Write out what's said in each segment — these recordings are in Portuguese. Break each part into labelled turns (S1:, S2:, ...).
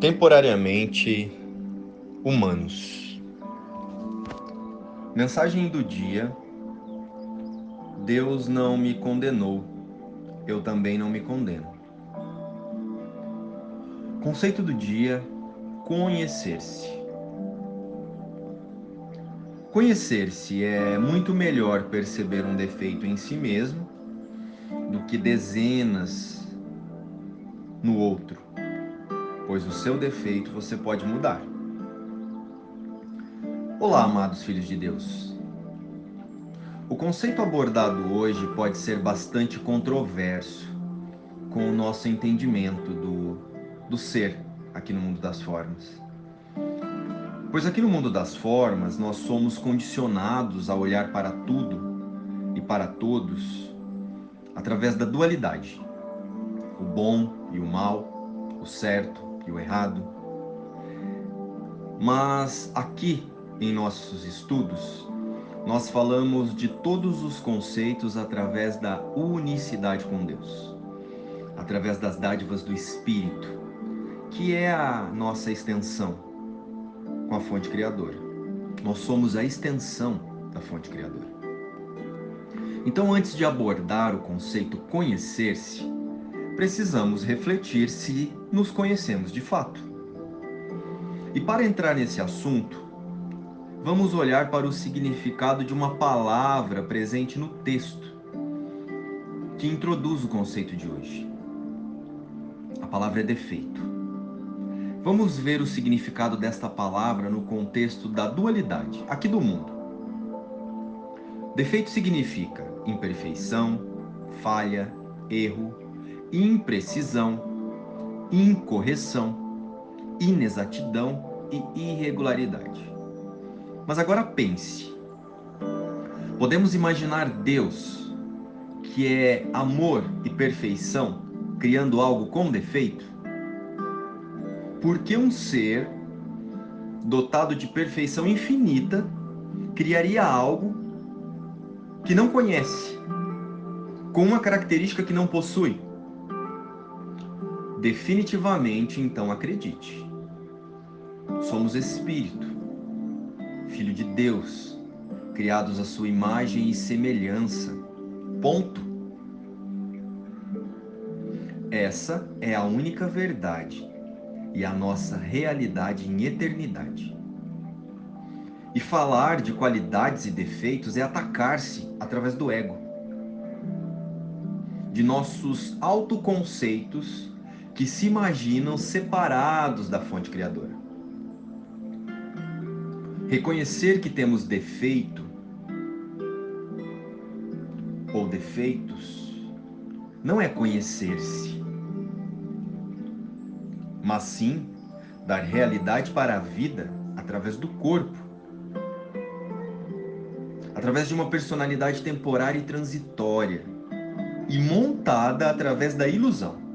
S1: temporariamente humanos. Mensagem do dia: Deus não me condenou, eu também não me condeno. Conceito do dia: conhecer-se. Conhecer-se é muito melhor perceber um defeito em si mesmo do que dezenas no outro pois o seu defeito você pode mudar. Olá, amados filhos de Deus. O conceito abordado hoje pode ser bastante controverso com o nosso entendimento do, do ser aqui no mundo das formas. Pois aqui no mundo das formas nós somos condicionados a olhar para tudo e para todos através da dualidade: o bom e o mal, o certo e o errado. Mas aqui em nossos estudos, nós falamos de todos os conceitos através da unicidade com Deus, através das dádivas do Espírito, que é a nossa extensão com a fonte criadora. Nós somos a extensão da fonte criadora. Então, antes de abordar o conceito conhecer-se, precisamos refletir se nos conhecemos de fato. E para entrar nesse assunto, vamos olhar para o significado de uma palavra presente no texto que introduz o conceito de hoje. A palavra é defeito. Vamos ver o significado desta palavra no contexto da dualidade aqui do mundo. Defeito significa imperfeição, falha, erro, imprecisão, incorreção, inexatidão e irregularidade. Mas agora pense. Podemos imaginar Deus, que é amor e perfeição, criando algo com defeito? Por que um ser dotado de perfeição infinita criaria algo que não conhece, com uma característica que não possui? Definitivamente, então, acredite. Somos espírito, filho de Deus, criados à sua imagem e semelhança. Ponto. Essa é a única verdade e a nossa realidade em eternidade. E falar de qualidades e defeitos é atacar-se através do ego, de nossos autoconceitos que se imaginam separados da fonte criadora. Reconhecer que temos defeito ou defeitos não é conhecer-se, mas sim dar realidade para a vida através do corpo, através de uma personalidade temporária e transitória e montada através da ilusão.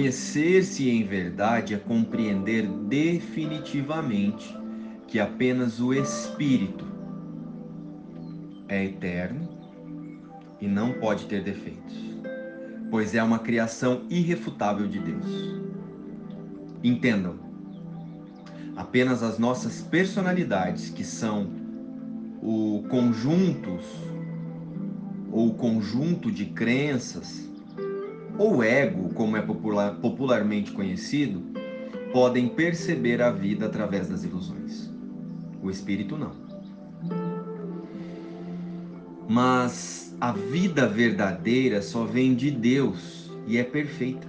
S1: Conhecer-se em verdade é compreender definitivamente que apenas o Espírito é eterno e não pode ter defeitos, pois é uma criação irrefutável de Deus. Entendam, apenas as nossas personalidades, que são o conjuntos ou conjunto de crenças ou ego, como é popular, popularmente conhecido, podem perceber a vida através das ilusões. O espírito não. Mas a vida verdadeira só vem de Deus e é perfeita.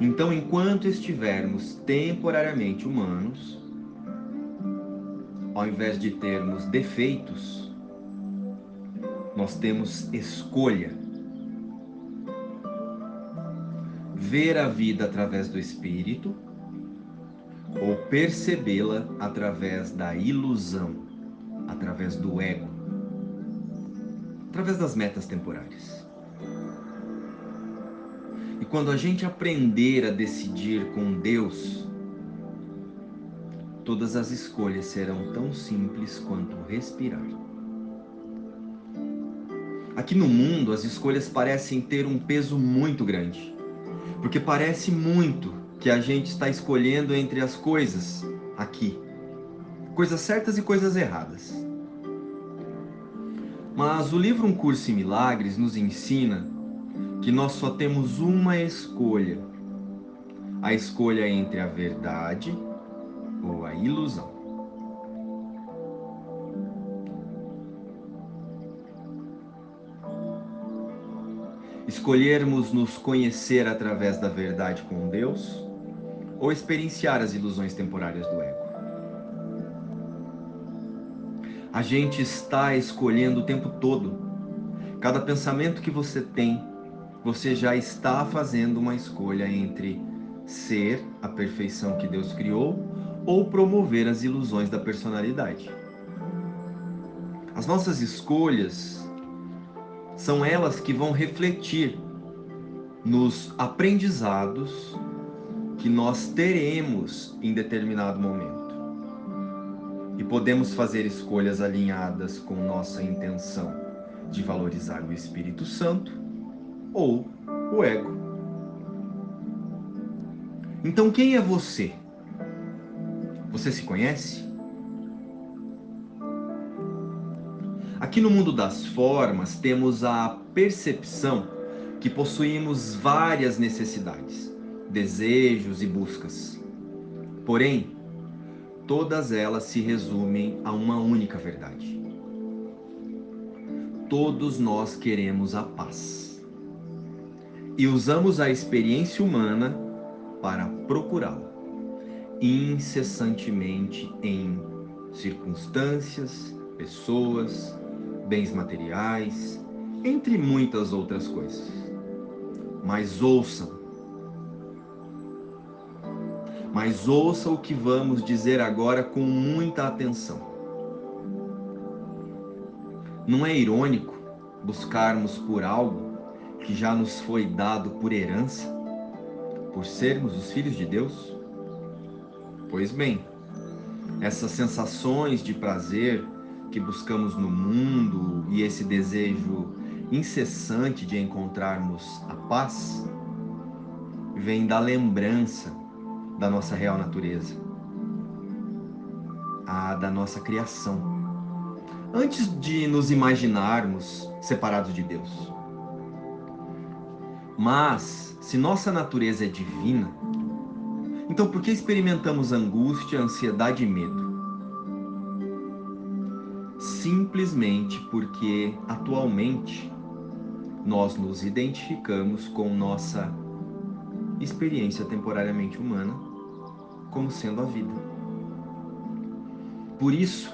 S1: Então, enquanto estivermos temporariamente humanos, ao invés de termos defeitos, nós temos escolha ver a vida através do espírito ou percebê-la através da ilusão, através do ego, através das metas temporárias. E quando a gente aprender a decidir com Deus, todas as escolhas serão tão simples quanto respirar. Aqui no mundo, as escolhas parecem ter um peso muito grande Porque parece muito que a gente está escolhendo entre as coisas aqui, coisas certas e coisas erradas. Mas o livro Um Curso em Milagres nos ensina que nós só temos uma escolha: a escolha entre a verdade ou a ilusão. Escolhermos nos conhecer através da verdade com Deus ou experienciar as ilusões temporárias do ego. A gente está escolhendo o tempo todo. Cada pensamento que você tem, você já está fazendo uma escolha entre ser a perfeição que Deus criou ou promover as ilusões da personalidade. As nossas escolhas são elas que vão refletir nos aprendizados que nós teremos em determinado momento. E podemos fazer escolhas alinhadas com nossa intenção de valorizar o Espírito Santo ou o ego. Então, quem é você? Você se conhece? Aqui no mundo das formas, temos a percepção que possuímos várias necessidades, desejos e buscas. Porém, todas elas se resumem a uma única verdade. Todos nós queremos a paz. E usamos a experiência humana para procurá-la incessantemente em circunstâncias, pessoas, bens materiais, entre muitas outras coisas. Mas ouçam. Mas ouça o que vamos dizer agora com muita atenção. Não é irônico buscarmos por algo que já nos foi dado por herança, por sermos os filhos de Deus? Pois bem, essas sensações de prazer que buscamos no mundo e esse desejo incessante de encontrarmos a paz vem da lembrança da nossa real natureza, a da nossa criação. Antes de nos imaginarmos separados de Deus. Mas, se nossa natureza é divina, então, por que experimentamos angústia, ansiedade e medo? Simplesmente porque atualmente nós nos identificamos com nossa experiência temporariamente humana como sendo a vida. Por isso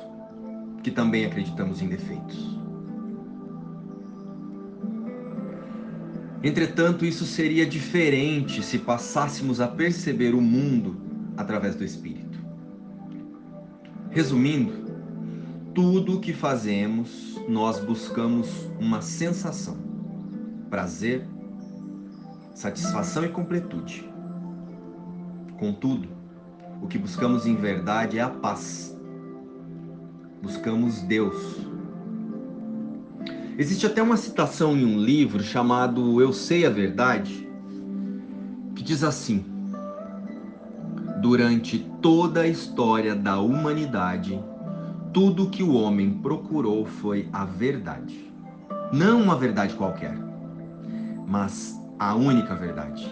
S1: que também acreditamos em defeitos. Entretanto, isso seria diferente se passássemos a perceber o mundo através do Espírito. Resumindo, tudo o que fazemos, nós buscamos uma sensação, prazer, satisfação e completude. Contudo, o que buscamos em verdade é a paz. Buscamos Deus, Existe até uma citação em um livro chamado Eu Sei a Verdade, que diz assim: Durante toda a história da humanidade, tudo que o homem procurou foi a verdade. Não uma verdade qualquer, mas a única verdade.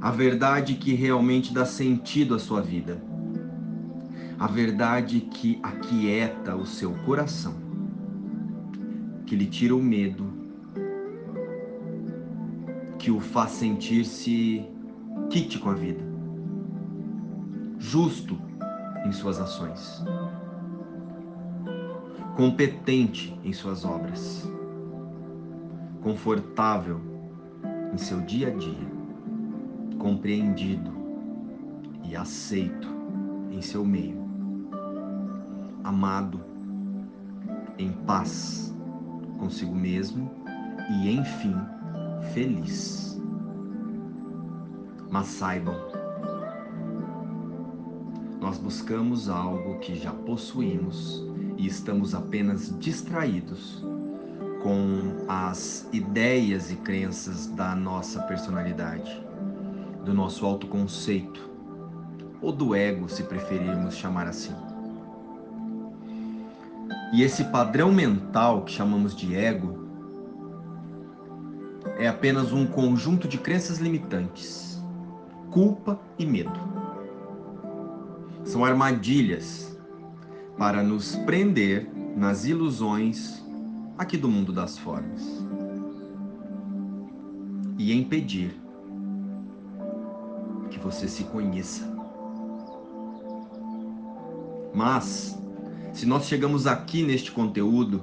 S1: A verdade que realmente dá sentido à sua vida. A verdade que aquieta o seu coração que lhe tira o medo, que o faz sentir-se quite com a vida, justo em suas ações, competente em suas obras, confortável em seu dia a dia, compreendido e aceito em seu meio, amado, em paz consigo mesmo e, enfim, feliz. Mas saibam, nós buscamos algo que já possuímos e estamos apenas distraídos com as ideias e crenças da nossa personalidade, do nosso autoconceito, ou do ego, se preferirmos chamar assim. E esse padrão mental que chamamos de ego é apenas um conjunto de crenças limitantes, culpa e medo. São armadilhas para nos prender nas ilusões aqui do mundo das formas e impedir que você se conheça. Mas, se nós chegamos aqui neste conteúdo,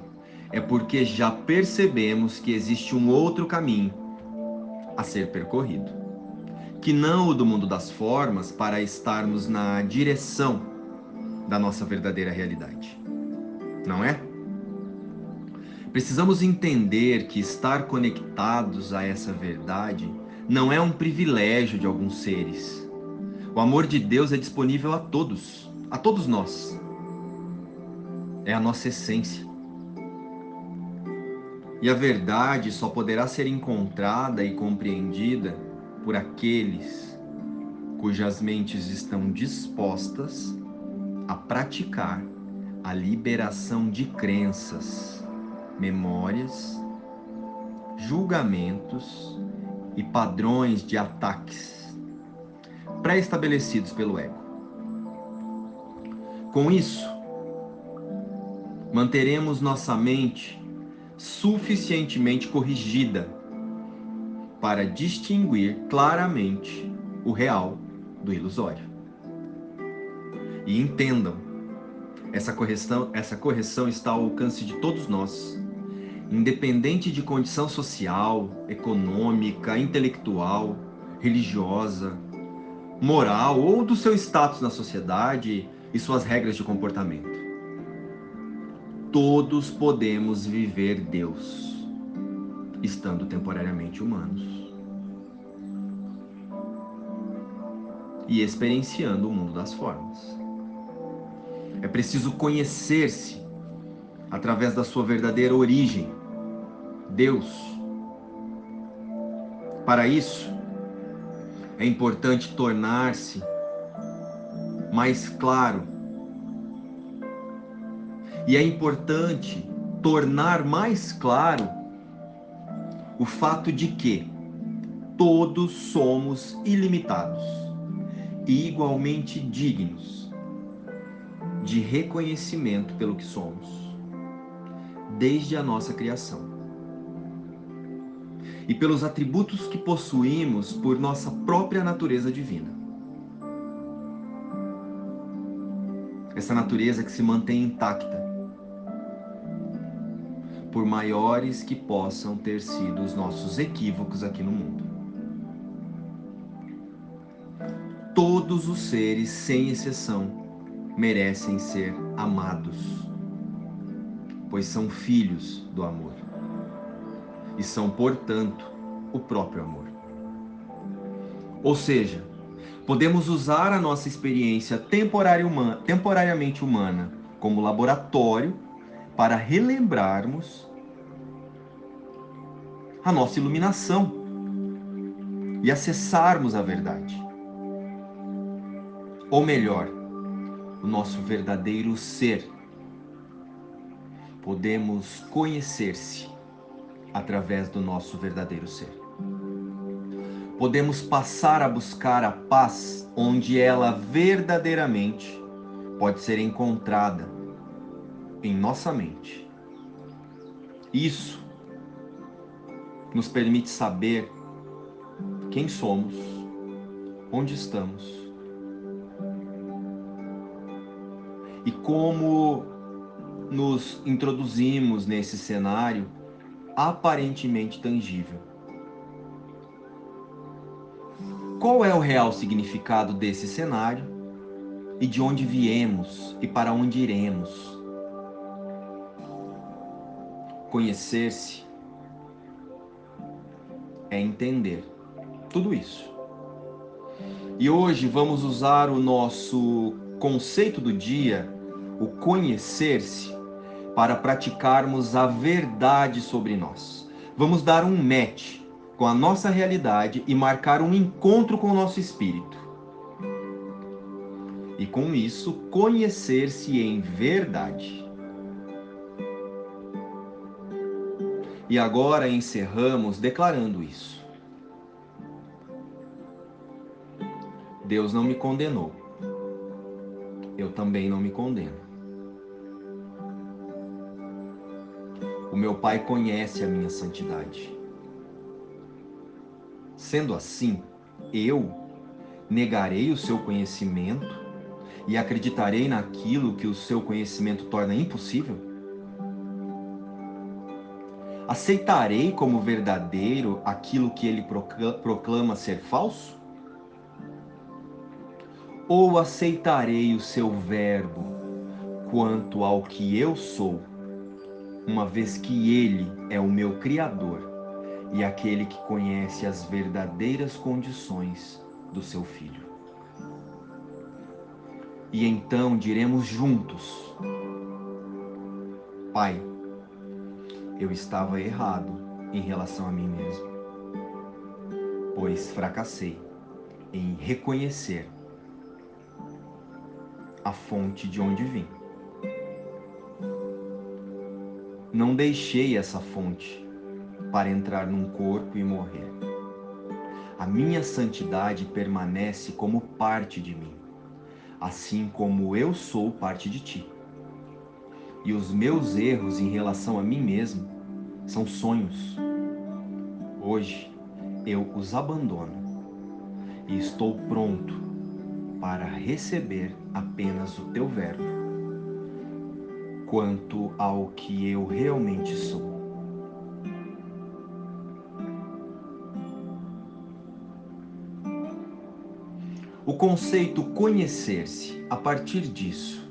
S1: é porque já percebemos que existe um outro caminho a ser percorrido, que não o do mundo das formas para estarmos na direção da nossa verdadeira realidade. Não é? Precisamos entender que estar conectados a essa verdade não é um privilégio de alguns seres. O amor de Deus é disponível a todos, a todos nós. É a nossa essência. E a verdade só poderá ser encontrada e compreendida por aqueles cujas mentes estão dispostas a praticar a liberação de crenças, memórias, julgamentos e padrões de ataques pré-estabelecidos pelo ego. Com isso, manteremos nossa mente suficientemente corrigida para distinguir claramente o real do ilusório. E entendam, essa correção, essa correção está ao alcance de todos nós, independente de condição social, econômica, intelectual, religiosa, moral ou do seu status na sociedade e suas regras de comportamento todos podemos viver Deus, estando temporariamente humanos e experienciando o mundo das formas. É preciso conhecer-se através da sua verdadeira origem, Deus. Para isso, é importante tornar-se mais claro e é importante tornar mais claro o fato de que todos somos ilimitados e igualmente dignos de reconhecimento pelo que somos, desde a nossa criação. E pelos atributos que possuímos por nossa própria natureza divina. Essa natureza que se mantém intacta por maiores que possam ter sido os nossos equívocos aqui no mundo. Todos os seres, sem exceção, merecem ser amados, pois são filhos do amor e são, portanto, o próprio amor. Ou seja, podemos usar a nossa experiência temporariamente humana como laboratório para relembrarmos a nossa iluminação e acessarmos a verdade. Ou melhor, o nosso verdadeiro ser. Podemos conhecer-se através do nosso verdadeiro ser. Podemos passar a buscar a paz onde ela verdadeiramente pode ser encontrada em nossa mente. Isso nos permite saber quem somos, onde estamos e como nos introduzimos nesse cenário aparentemente tangível. Qual é o real significado desse cenário e de onde viemos e para onde iremos? Conhecer-se é entender tudo isso. E hoje vamos usar o nosso conceito do dia, o conhecer-se, para praticarmos a verdade sobre nós. Vamos dar um match com a nossa realidade e marcar um encontro com o nosso espírito. E com isso, conhecer-se em verdade. E agora encerramos declarando isso. Deus não me condenou. Eu também não me condeno. O meu Pai conhece a minha santidade. Sendo assim, eu negarei o seu conhecimento e acreditarei naquilo que o seu conhecimento torna impossível? Aceitarei como verdadeiro aquilo que ele proclama ser falso? Ou aceitarei o seu verbo quanto ao que eu sou, uma vez que ele é o meu Criador? e aquele que conhece as verdadeiras condições do seu filho. E então diremos juntos: Pai, eu estava errado em relação a mim mesmo, pois fracassei em reconhecer a fonte de onde vim. Não deixei essa fonte para entrar num corpo e morrer. A minha santidade permanece como parte de mim, assim como eu sou parte de ti. E os meus erros em relação a mim mesmo são sonhos. Hoje eu os abandono e estou pronto para receber apenas o teu verbo quanto ao que eu realmente sou. O conceito conhecer-se a partir disso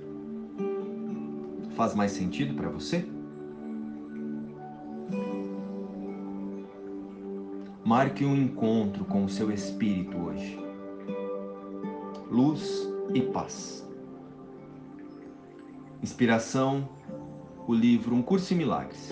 S1: faz mais sentido para você? Marque um encontro com o seu espírito hoje. Luz e paz. Inspiração, o livro Um Curso em Milagres.